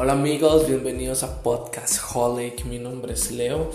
Hola amigos, bienvenidos a Podcast Holic. Mi nombre es Leo.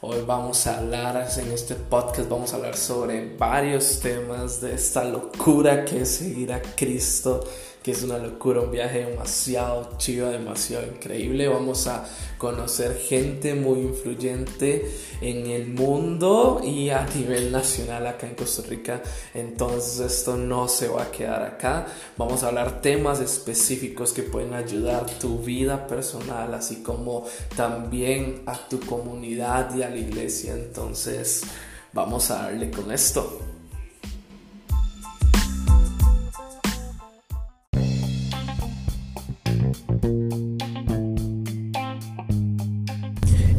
Hoy vamos a hablar en este podcast, vamos a hablar sobre varios temas de esta locura que es seguir a Cristo es una locura, un viaje demasiado chido, demasiado increíble. Vamos a conocer gente muy influyente en el mundo y a nivel nacional acá en Costa Rica. Entonces esto no se va a quedar acá. Vamos a hablar temas específicos que pueden ayudar tu vida personal, así como también a tu comunidad y a la iglesia. Entonces vamos a darle con esto.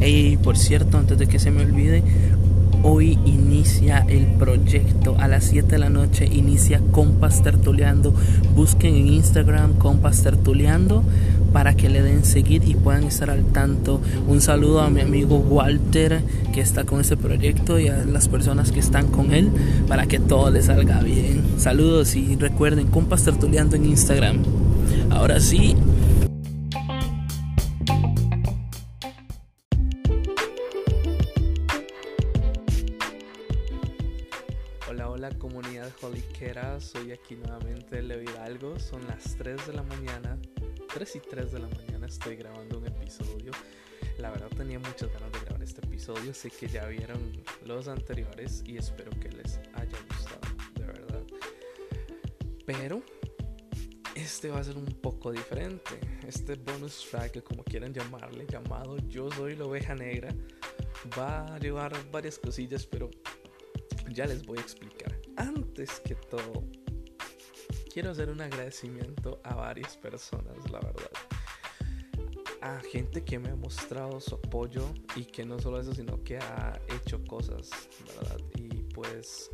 Y por cierto, antes de que se me olvide, hoy inicia el proyecto a las 7 de la noche, inicia Compas Tertuleando. Busquen en Instagram Compas Tertuleando para que le den seguir y puedan estar al tanto. Un saludo a mi amigo Walter que está con ese proyecto y a las personas que están con él para que todo le salga bien. Saludos y recuerden Compas Tertuleando en Instagram. Ahora sí, aquí nuevamente Leo Hidalgo, son las 3 de la mañana, 3 y 3 de la mañana estoy grabando un episodio. La verdad tenía muchas ganas de grabar este episodio, sé que ya vieron los anteriores y espero que les haya gustado, de verdad. Pero este va a ser un poco diferente. Este bonus track, como quieran llamarle, llamado Yo soy la oveja negra, va a llevar varias cosillas, pero ya les voy a explicar antes que todo, quiero hacer un agradecimiento a varias personas, la verdad. A gente que me ha mostrado su apoyo y que no solo eso, sino que ha hecho cosas, ¿verdad? Y pues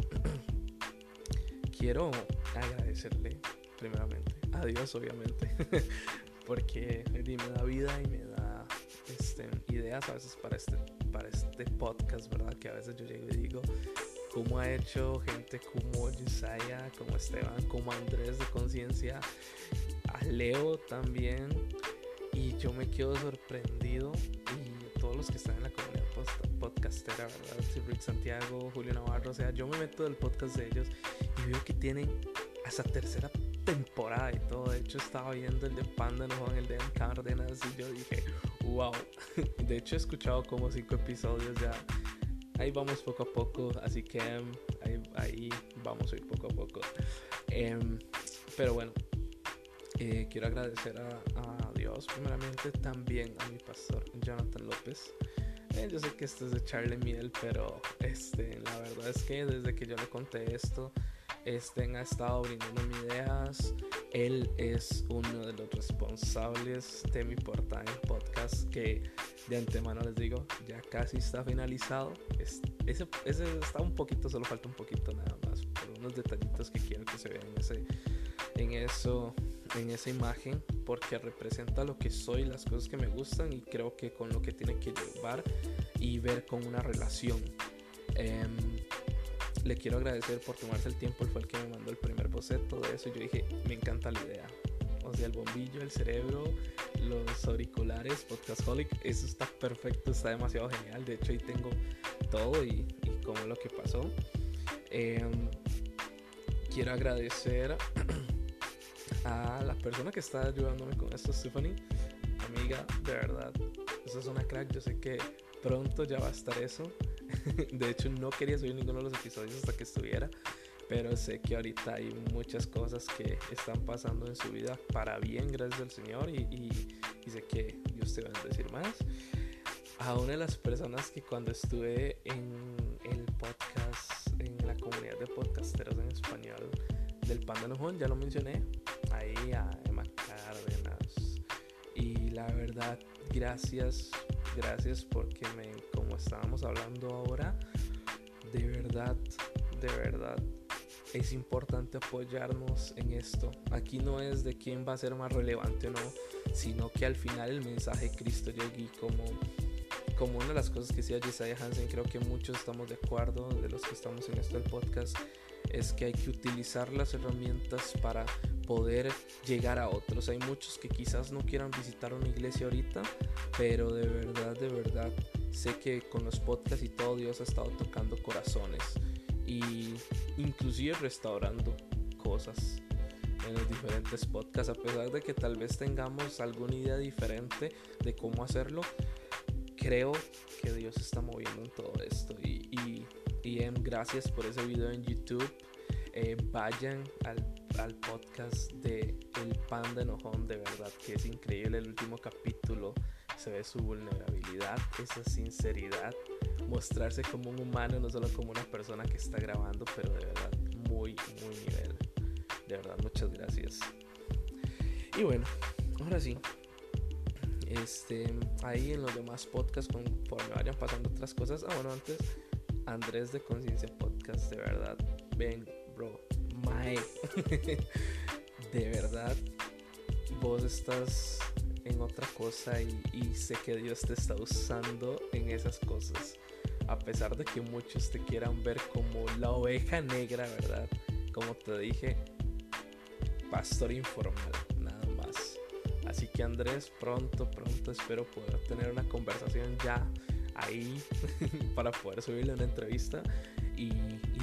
quiero agradecerle primeramente a Dios, obviamente, porque me da vida y me da este, ideas a veces para este, para este podcast, ¿verdad? Que a veces yo llego y digo, como ha hecho gente como Yesaya, como Esteban, como Andrés de Conciencia, a Leo también. Y yo me quedo sorprendido y todos los que están en la comunidad podcastera, ¿verdad? Rick Santiago, Julio Navarro, o sea, yo me meto del podcast de ellos y veo que tienen hasta tercera temporada y todo. De hecho, estaba viendo el de Panda, no el de Cárdenas y yo dije, wow. De hecho, he escuchado como cinco episodios ya ahí vamos poco a poco, así que em, ahí, vamos a ir poco a poco. Em, pero bueno, eh, quiero agradecer a, Dios primeramente, también a mi pastor Jonathan López. Eh, yo sé que esto es de Charlie Miel, pero este, la verdad es que desde que yo le conté esto, este ha estado brindando ideas. Él es uno de los responsables de mi portal podcast que de antemano les digo, ya casi está finalizado. ese, está un poquito, solo falta un poquito nada más por unos detallitos que quiero que se vean en, ese, en eso, en esa imagen, porque representa lo que soy, las cosas que me gustan y creo que con lo que tiene que llevar y ver con una relación. Em, le quiero agradecer por tomarse el tiempo, él fue el que me mandó el primer boceto de eso yo dije, me encanta la idea. O sea, el bombillo, el cerebro, los auriculares, Podcastaholic, eso está perfecto, está demasiado genial. De hecho, ahí tengo todo y, y lo que pasó. Em, quiero agradecer a la persona que está ayudándome con esto, Stephanie, amiga, de verdad. Esa es una crack, yo sé que pronto ya va a estar eso. de hecho, no quería subir ninguno de los episodios hasta que estuviera. Pero sé que ahorita hay muchas cosas que están pasando en su vida para bien, gracias al Señor. Y, sé que Dios te va a decir más. A una de las personas que cuando estuve en el podcast, en la comunidad de podcasteros en español del Panda Nojón, ya lo mencioné. Ahí a Emma Cárdenas. Y la verdad, gracias, gracias porque me estábamos hablando ahora, de verdad, de verdad, es importante apoyarnos en esto. Aquí no es de quién va a ser más relevante o no, sino que al final el mensaje de Cristo llegue como, como una de las cosas que decía Josiah Hansen, creo que muchos estamos de acuerdo, de los que estamos en esto del podcast, es que hay que utilizar las herramientas para poder llegar a otros. Hay muchos que quizás no quieran visitar una iglesia ahorita, pero de verdad, de verdad, sé que con los podcasts y todo Dios ha estado tocando corazones y inclusive restaurando cosas en los diferentes podcasts, a pesar de que tal vez tengamos alguna idea diferente de cómo hacerlo, creo que Dios está moviendo en todo esto y, y, gracias por ese video en YouTube. Eh, vayan al, al, podcast de El Panda Enojón, de verdad que es increíble el último capítulo. Se ve su vulnerabilidad, esa sinceridad, mostrarse como un humano, no solo como una persona que está grabando, pero de verdad muy, muy nivel. De verdad, muchas gracias. Y bueno, ahora sí. Este, ahí en los demás podcasts, conforme vayan pasando otras cosas. Ah, bueno, antes, Andrés de Conciencia Podcast, de verdad. Ven, bro, mae. de verdad, vos estás en otra cosa y, y, sé que Dios te está usando en esas cosas. A pesar de que muchos te quieran ver como la oveja negra, ¿verdad? Como te dije, pastor informal, nada más. Así que Andrés, pronto, pronto espero poder tener una conversación ya ahí para poder subirle una entrevista y,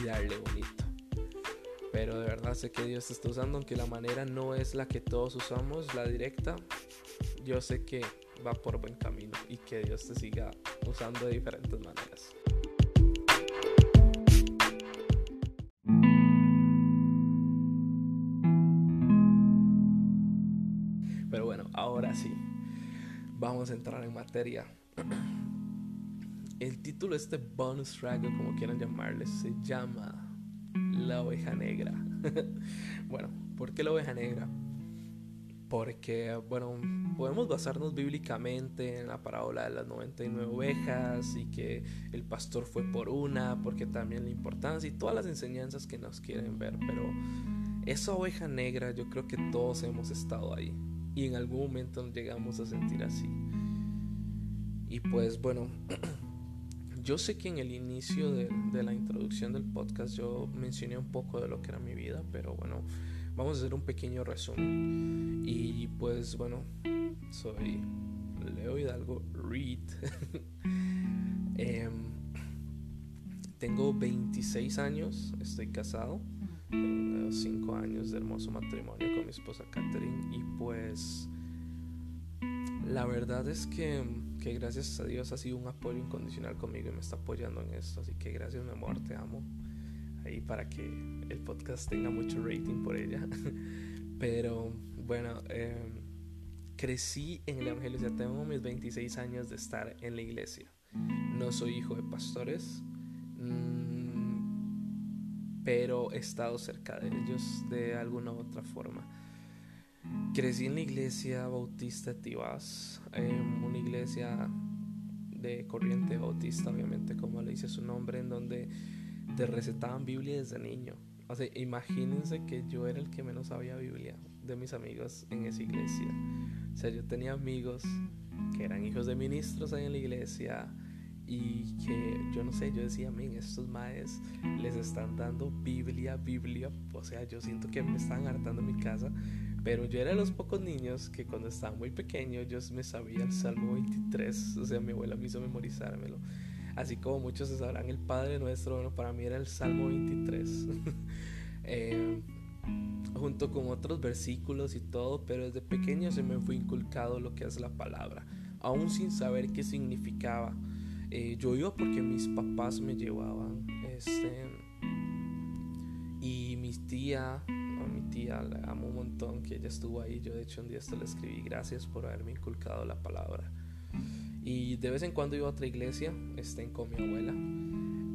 darle bonito. Pero de verdad sé que Dios te está usando, aunque la manera no es la que todos usamos, la directa. Yo sé que va por buen camino y que Dios te siga usando de diferentes maneras. ahora sí, vamos a entrar en materia. El título de este bonus track, o como quieran llamarle, se llama La oveja negra. bueno, ¿por qué la oveja negra? Porque, bueno, podemos basarnos bíblicamente en la parábola de las 99 ovejas y que el pastor fue por una, porque también la importancia y todas las enseñanzas que nos quieren ver, pero esa oveja negra yo creo que todos hemos estado ahí y en algún momento nos llegamos a sentir así. Y pues bueno, yo sé que en el inicio de, la introducción del podcast yo mencioné un poco de lo que era mi vida, pero bueno, vamos a hacer un pequeño resumen. Y pues bueno, soy Leo Hidalgo Reed. Em, tengo 26 años, estoy casado. Tengo 5 años de hermoso matrimonio con mi esposa Catherine y pues la verdad es que, que, gracias a Dios ha sido un apoyo incondicional conmigo y me está apoyando en esto. Así que gracias mi amor, te amo. Ahí para que el podcast tenga mucho rating por ella. Pero bueno, em, crecí en el Evangelio, ya tengo mis 26 años de estar en la iglesia. No soy hijo de pastores. Mm, pero he estado cerca de ellos de alguna u otra forma. Crecí en la iglesia bautista Tibás, en una iglesia de corriente bautista, obviamente, como le dice su nombre, en donde te recetaban Biblia desde niño. O sea, imagínense que yo era el que menos sabía Biblia de mis amigos en esa iglesia. O sea, yo tenía amigos que eran hijos de ministros ahí en la iglesia, y que yo no sé, yo decía, men, estos maes les están dando Biblia, Biblia, o sea, yo siento que me están hartando en mi casa, pero yo era de los pocos niños que cuando estaba muy pequeño yo me sabía el Salmo 23, o sea, mi abuela me hizo memorizármelo, así como muchos se sabrán el Padre Nuestro, bueno, para mí era el Salmo 23. eh, junto con otros versículos y todo, pero desde pequeño se me fue inculcado lo que es la palabra, aún sin saber qué significaba. Eh, yo iba porque mis papás me llevaban. Este, y mi tía, a mi tía la amo un montón, que ella estuvo ahí. Yo de hecho un día esto le escribí, gracias por haberme inculcado la palabra. Y de vez en cuando iba a otra iglesia, estén con mi abuela.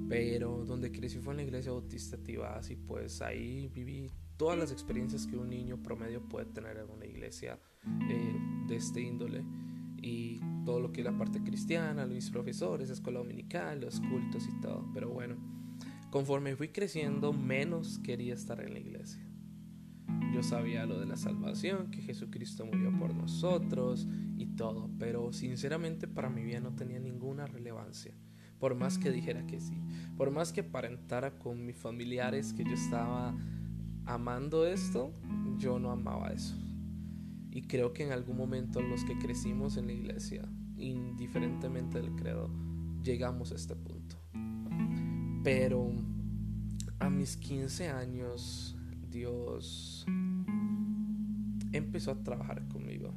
Pero donde crecí fue en la iglesia bautista Tibás y pues ahí viví todas las experiencias que un niño promedio puede tener en una iglesia eh, de este índole y todo lo que es la parte cristiana, mis profesores, escuela dominical, los cultos y todo. Pero bueno, conforme fui creciendo, menos quería estar en la iglesia. Yo sabía lo de la salvación, que Jesucristo murió por nosotros y todo, pero sinceramente para mi vida no tenía ninguna relevancia. Por más que dijera que sí, por más que aparentara con mis familiares que yo estaba amando esto, yo no amaba eso. Y creo que en algún momento los que crecimos en la iglesia, indiferentemente del credo, llegamos a este punto. Pero a mis 15 años, Dios empezó a trabajar conmigo.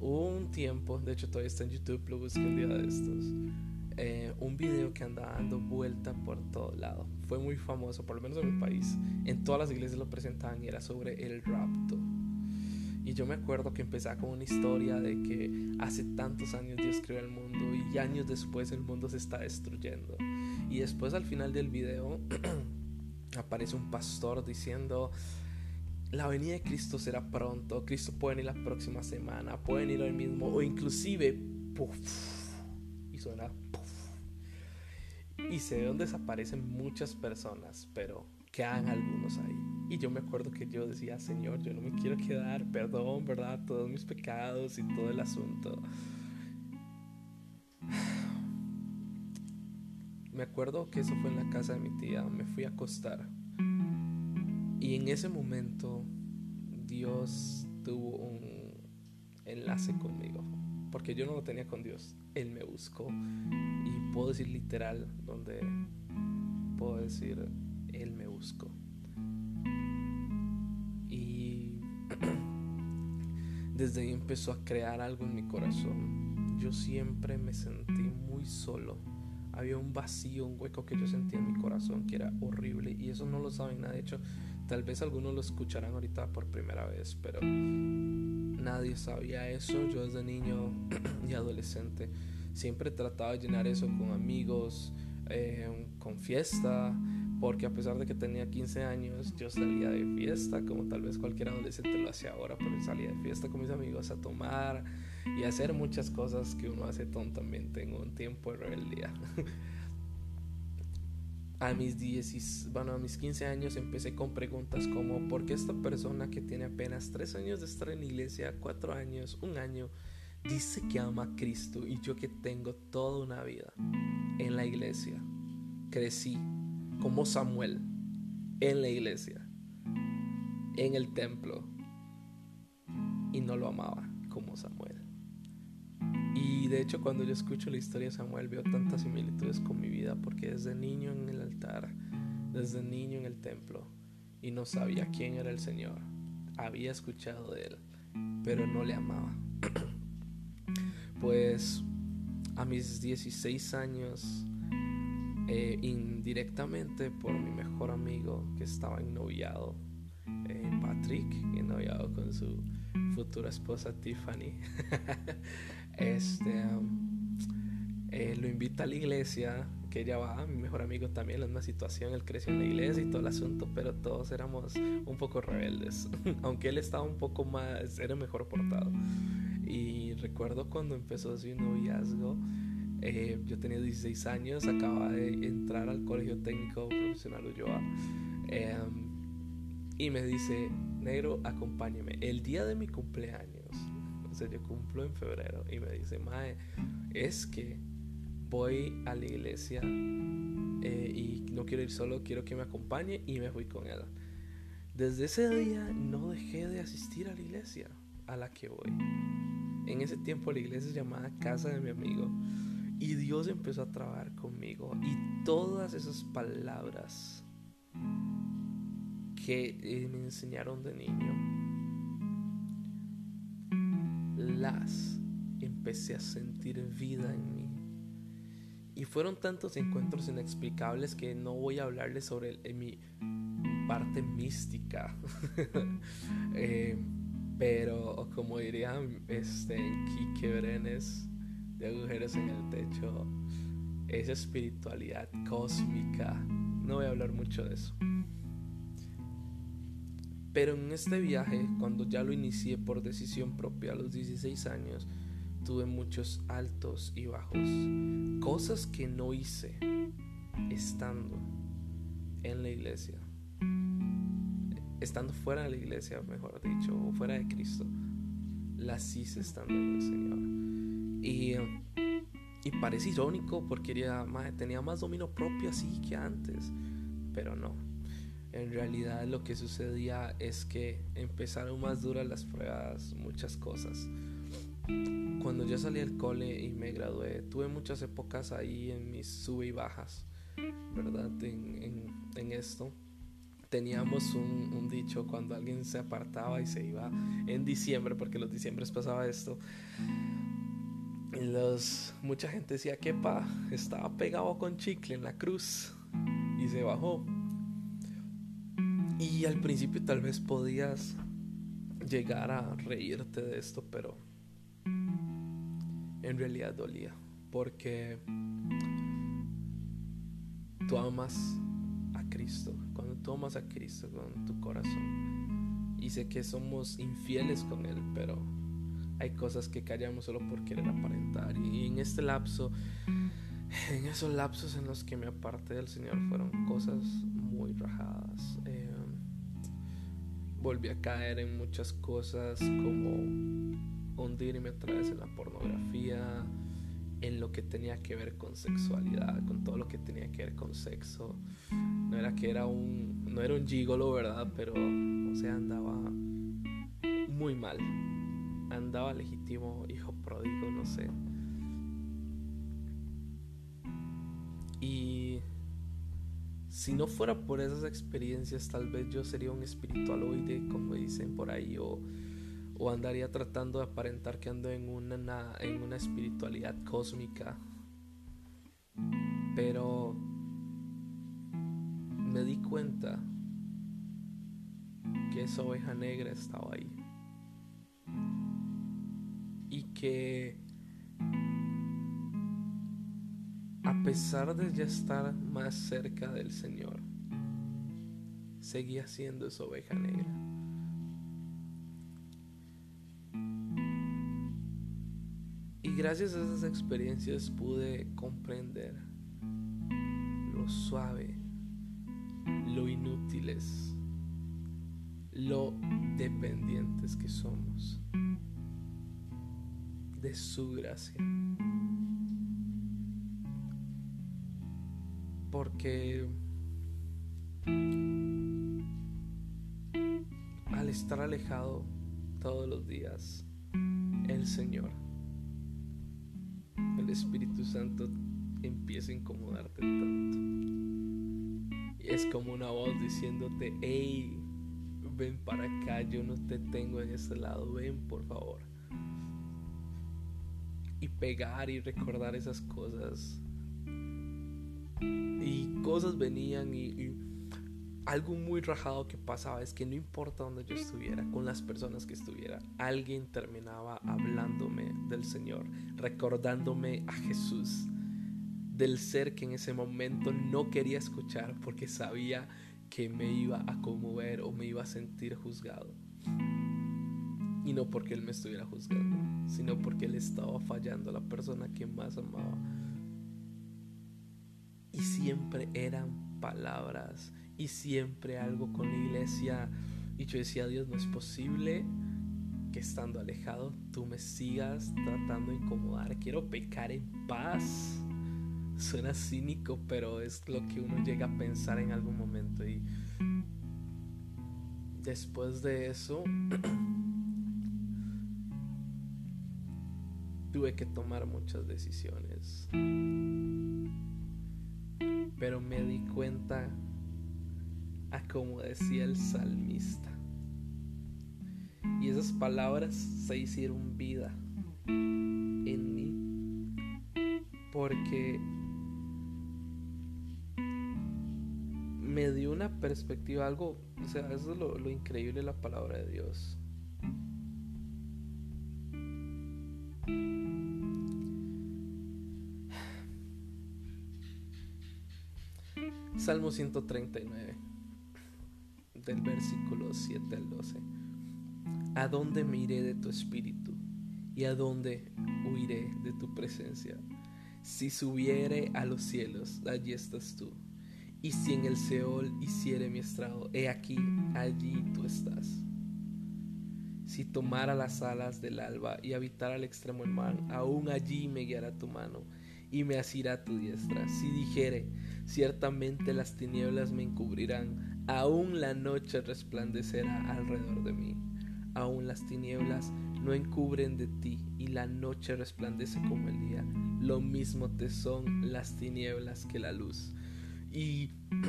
Hubo un tiempo, de hecho todavía está en YouTube, lo busqué un día de estos, eh, un video que andaba dando vuelta por todo lado. Fue muy famoso, por lo menos en mi país. En todas las iglesias lo presentaban y era sobre el rapto. Y yo me acuerdo que empezaba con una historia de que hace tantos años Dios creó el mundo y años después el mundo se está destruyendo. Y después al final del video aparece un pastor diciendo, la venida de Cristo será pronto, Cristo puede venir la próxima semana, puede venir hoy mismo o inclusive, puff, y suena, y se ve donde desaparecen muchas personas, pero quedan algunos ahí. Y yo me acuerdo que yo decía, Señor, yo no me quiero quedar, perdón, ¿verdad? Todos mis pecados y todo el asunto. Me acuerdo que eso fue en la casa de mi tía, me fui a acostar. Y en ese momento Dios tuvo un enlace conmigo, porque yo no lo tenía con Dios, Él me buscó. Y puedo decir literal, donde puedo decir, Él me buscó. Y desde ahí empezó a crear algo en mi corazón. Yo siempre me sentí muy solo había un vacío, un hueco que yo sentía en mi corazón que era horrible y eso no lo saben nada. De hecho, tal vez algunos lo escucharán ahorita por primera vez, pero nadie sabía eso. Yo desde niño y adolescente siempre trataba de llenar eso con amigos, eh, con fiesta, porque a pesar de que tenía 15 años, yo salía de fiesta, como tal vez cualquier adolescente lo hace ahora, pero salía de fiesta con mis amigos a tomar y hacer muchas cosas que uno hace tontamente en un tiempo de rebeldía. a mis 10, bueno, a mis 15 años empecé con preguntas como ¿por qué esta persona que tiene apenas 3 años de estar en la iglesia, 4 años, un año, dice que ama a Cristo y yo que tengo toda una vida en la iglesia, crecí como Samuel en la iglesia, en el templo y no lo amaba como Samuel? De hecho cuando yo escucho la historia de Samuel veo tantas similitudes con mi vida porque desde niño en el altar, desde niño en el templo y no sabía quién era el Señor. Había escuchado de él, pero no le amaba. pues a mis 16 años, eh, indirectamente por mi mejor amigo que estaba ennoviado, eh, Patrick, ennoviado con su futura esposa Tiffany. este, eh, lo invita a la iglesia, que ella va, mi mejor amigo también, en una situación, él creció en la iglesia y todo el asunto, pero todos éramos un poco rebeldes, aunque él estaba un poco más, era mejor portado. Y recuerdo cuando empezó su noviazgo, eh, yo tenía 16 años, acababa de entrar al Colegio Técnico Profesional Ulloa. Em, y me dice, negro, acompáñeme. El día de mi cumpleaños yo cumplo en febrero y me dice, Mae, es que voy a la iglesia eh, y no quiero ir solo, quiero que me acompañe y me fui con él. Desde ese día no dejé de asistir a la iglesia a la que voy. En ese tiempo la iglesia se llamaba Casa de mi amigo y Dios empezó a trabajar conmigo y todas esas palabras que eh, me enseñaron de niño las empecé a sentir vida en mí. Y fueron tantos encuentros inexplicables que no voy a hablarles sobre mi parte mística. Eh, pero como diría este Brenes de agujeros en el techo, esa espiritualidad cósmica. No voy a hablar mucho de eso. Pero en este viaje, cuando ya lo inicié por decisión propia a los 16 años, tuve muchos altos y bajos. Cosas que no hice estando en la iglesia. Estando fuera de la iglesia, mejor dicho, o fuera de Cristo. Las hice estando en el Señor. Y, y parece irónico porque tenía más dominio propio así que antes. Pero no En realidad lo que sucedía es que empezaron más duras las pruebas, muchas cosas. Cuando yo salí del cole y me gradué, tuve muchas épocas ahí en mis sube y bajas, ¿verdad? En, en, esto. Teníamos un, un, dicho cuando alguien se apartaba y se iba en diciembre, porque los diciembres pasaba esto. Los, mucha gente decía que pa, estaba pegado con chicle en la cruz y se bajó. Y al principio tal vez podías llegar a reírte de esto, pero en realidad dolía. Porque tú amas a Cristo. Cuando tú amas a Cristo con tu corazón. Y sé que somos infieles con Él, pero hay cosas que callamos solo por querer aparentar. Y en este lapso, en esos lapsos en los que me aparté del Señor, fueron cosas muy rajadas volví a caer en muchas cosas como hundirme otra vez en la pornografía, en lo que tenía que ver con sexualidad, con todo lo que tenía que ver con sexo. No era que era un, no era un gigolo, ¿verdad? Pero, o sea, andaba muy mal. Andaba legítimo, hijo pródigo, no sé. Y si no fuera por esas experiencias, tal vez yo sería un espiritualoide, como dicen por ahí, o, andaría tratando de aparentar que ando en una, en una espiritualidad cósmica. Pero me di cuenta que esa oveja negra estaba ahí. Y que pesar de ya estar más cerca del Señor, seguía siendo esa oveja negra. Y gracias a esas experiencias pude comprender lo suave, lo inútiles, lo dependientes que somos de su gracia. Porque al estar alejado todos los días, el Señor, el Espíritu Santo empieza a incomodarte tanto. Y es como una voz diciéndote, hey, ven para acá, yo no te tengo en este lado, ven por favor. Y pegar y recordar esas cosas y cosas venían y, algo muy rajado que pasaba es que no importa donde yo estuviera, con las personas que estuviera, alguien terminaba hablándome del Señor, recordándome a Jesús, del ser que en ese momento no quería escuchar porque sabía que me iba a conmover o me iba a sentir juzgado. Y no porque Él me estuviera juzgando, sino porque Él estaba fallando a la persona que más amaba y siempre eran palabras y siempre algo con la iglesia. Y yo decía, Dios, no es posible que estando alejado tú me sigas tratando de incomodar. Quiero pecar en paz. Suena cínico, pero es lo que uno llega a pensar en algún momento. Y después de eso, tuve que tomar muchas decisiones pero me di cuenta a como decía el salmista. Y esas palabras se hicieron vida en mí. Porque me dio una perspectiva, algo, o sea, eso es lo, lo increíble de la palabra de Dios. Salmo 139, del versículo 7 al 12. ¿A dónde me iré de tu espíritu? ¿Y a dónde huiré de tu presencia? Si subiere a los cielos, allí estás tú. Y si en el Seol hiciere mi estrado, he aquí, allí tú estás. Si tomara las alas del alba y habitara al extremo del mar, aún allí me guiará tu mano y me asirá tu diestra. Si dijere, ciertamente las tinieblas me encubrirán, aún la noche resplandecerá alrededor de mí, aún las tinieblas no encubren de ti y la noche resplandece como el día. Lo mismo te son las tinieblas que la luz. Y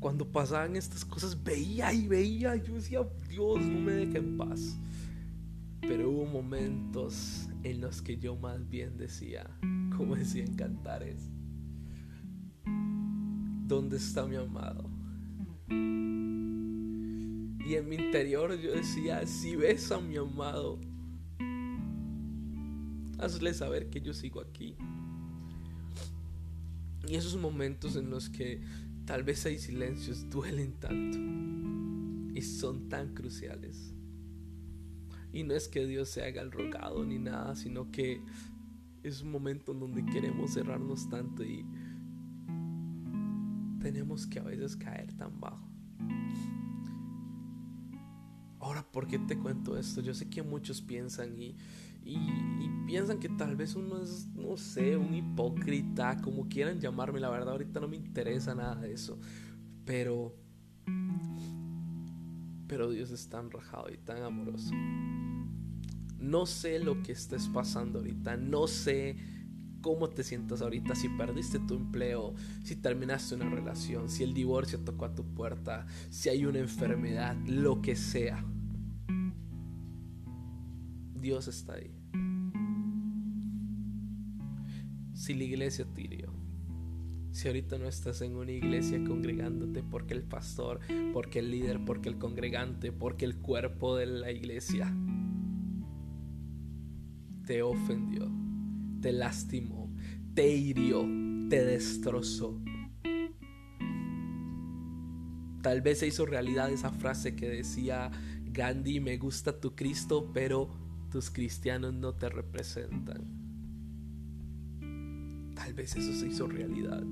cuando pasaban estas cosas veía y veía, yo decía, Dios, no me deje en paz. Pero hubo momentos en los que yo más bien decía, como decía en Cantares, ¿dónde está mi amado? Y en mi interior yo decía, si ves a mi amado, hazle saber que yo sigo aquí. Y esos momentos en los que tal vez hay silencios duelen tanto y son tan cruciales. Y no es que Dios se haga el rogado ni nada, sino que es un momento en donde queremos cerrarnos tanto y tenemos que a veces caer tan bajo. Ahora, ¿por qué te cuento esto? Yo sé que muchos piensan y, piensan que tal vez uno es, no sé, un hipócrita, como quieran llamarme. La verdad, ahorita no me interesa nada de eso. Pero, pero Dios es tan rajado y tan amoroso. No sé lo que estés pasando ahorita. No sé cómo te sientas ahorita, si perdiste tu empleo, si terminaste una relación, si el divorcio tocó a tu puerta, si hay una enfermedad, lo que sea. Dios está ahí. Si la iglesia te si ahorita no estás en una iglesia congregándote porque el pastor, porque el líder, porque el congregante, porque el cuerpo de la iglesia te ofendió, te lastimó, te hirió, te destrozó. Tal vez se hizo realidad esa frase que decía Gandhi, me gusta tu Cristo, pero tus cristianos no te representan. Tal vez eso se hizo realidad.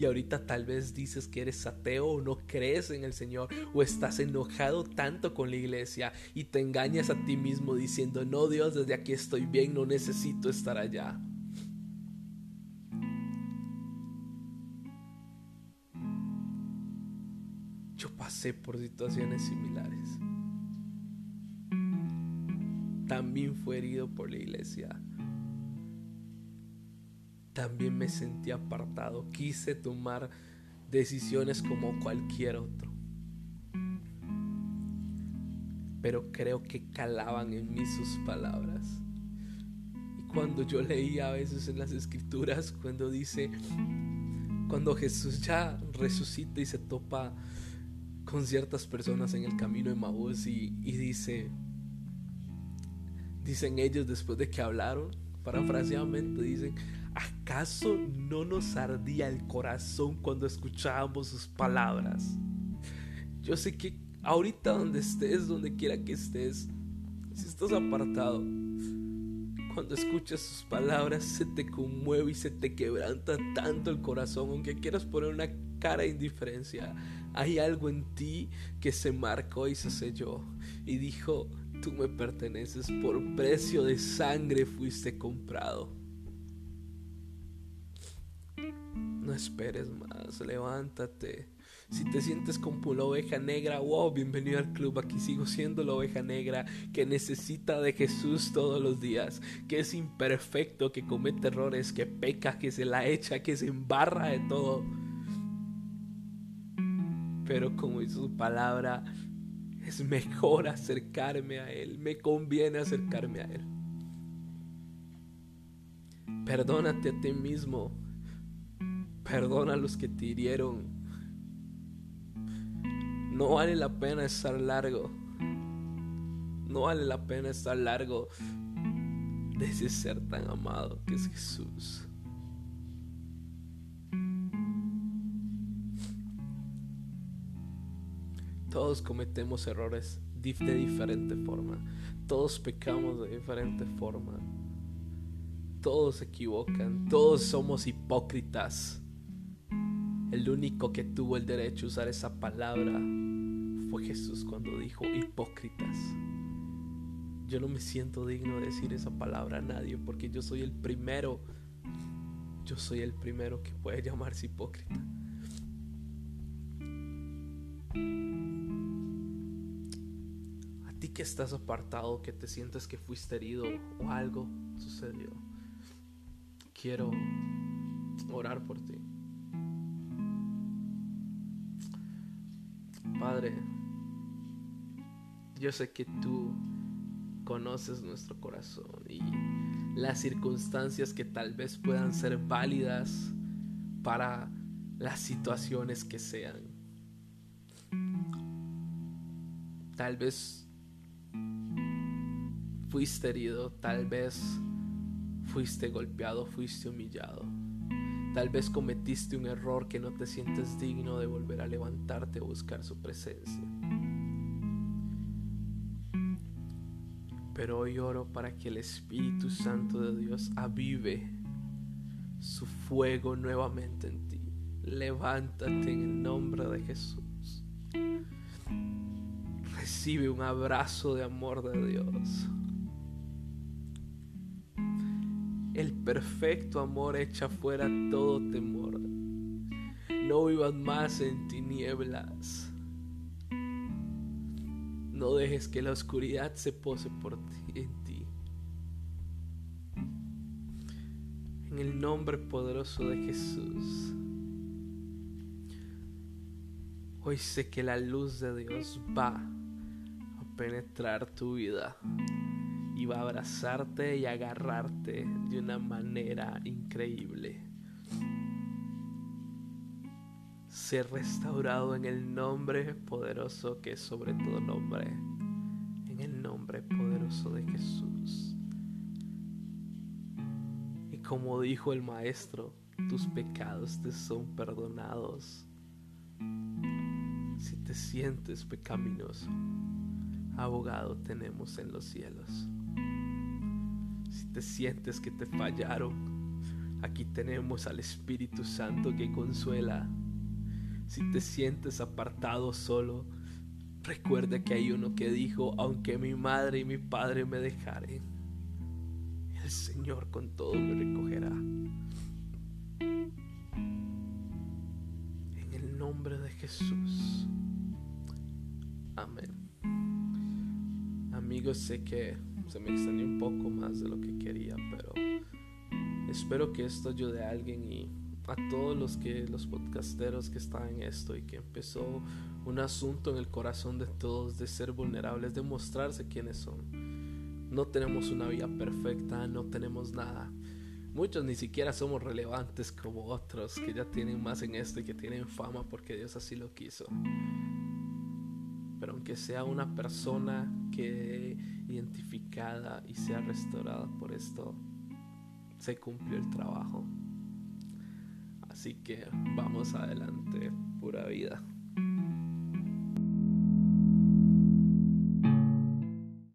Y ahorita tal vez dices que eres ateo o no crees en el Señor o estás enojado tanto con la iglesia y te engañas a ti mismo diciendo, no Dios, desde aquí estoy bien, no necesito estar allá. Yo pasé por situaciones similares también fue herido por la iglesia. También me sentí apartado. Quise tomar decisiones como cualquier otro. Pero creo que calaban en mí sus palabras. Y cuando yo leía a veces en las escrituras, cuando dice, cuando Jesús ya resucita y se topa con ciertas personas en el camino de Maús y, y dice, Dicen ellos después de que hablaron, parafraseadamente dicen, ¿acaso no nos ardía el corazón cuando escuchábamos sus palabras? Yo sé que ahorita donde estés, donde quiera que estés, si estás apartado, cuando escuchas sus palabras se te conmueve y se te quebranta tanto el corazón, aunque quieras poner una cara de indiferencia, hay algo en ti que se marcó y se selló y dijo, Tú me perteneces, por precio de sangre fuiste comprado. No esperes más, levántate. Si te sientes como la oveja negra, wow, bienvenido al club. Aquí sigo siendo la oveja negra que necesita de Jesús todos los días, que es imperfecto, que comete errores, que peca, que se la echa, que se embarra de todo. Pero como dice su palabra, es mejor acercarme a Él, me conviene acercarme a Él. Perdónate a ti mismo, perdona a los que te hirieron. No vale la pena estar largo, no vale la pena estar largo de ese ser tan amado que es Jesús. Todos cometemos errores de diferente forma. Todos pecamos de diferente forma. Todos se equivocan. Todos somos hipócritas. El único que tuvo el derecho a usar esa palabra fue Jesús cuando dijo hipócritas. Yo no me siento digno de decir esa palabra a nadie porque yo soy el primero. Yo soy el primero que puede llamarse hipócrita. A ti que estás apartado, que te sientes que fuiste herido o algo sucedió. Quiero orar por ti. Padre, yo sé que tú conoces nuestro corazón y las circunstancias que tal vez puedan ser válidas para las situaciones que sean. Tal vez fuiste herido, tal vez fuiste golpeado, fuiste humillado. Tal vez cometiste un error que no te sientes digno de volver a levantarte o buscar su presencia. Pero hoy oro para que el Espíritu Santo de Dios avive su fuego nuevamente en ti. Levántate en el nombre de Jesús. Recibe un abrazo de amor de Dios. El perfecto amor echa fuera todo temor. No vivas más en tinieblas. No dejes que la oscuridad se pose por ti, en ti. En el nombre poderoso de Jesús. Hoy sé que la luz de Dios va a penetrar tu vida y va a abrazarte y agarrarte de una manera increíble. Ser restaurado en el nombre poderoso que es sobre todo nombre, en el nombre poderoso de Jesús. Y como dijo el Maestro, tus pecados te son perdonados. Si te sientes pecaminoso, abogado tenemos en los cielos te sientes que te fallaron, aquí tenemos al Espíritu Santo que consuela. Si te sientes apartado solo, recuerda que hay uno que dijo, aunque mi madre y mi padre me dejaren, el Señor con todo me recogerá. En el nombre de Jesús. Amén. Amigos, sé que se me extendió un poco más de lo que quería, pero espero que esto ayude a alguien y a todos los que los podcasteros que están en esto y que empezó un asunto en el corazón de todos de ser vulnerables, de mostrarse quiénes son. No tenemos una vida perfecta, no tenemos nada. Muchos ni siquiera somos relevantes como otros que ya tienen más en esto y que tienen fama porque Dios así lo quiso. Pero aunque sea una persona que identificada y sea restaurada por esto, se cumplió el trabajo. Así que vamos adelante, pura vida.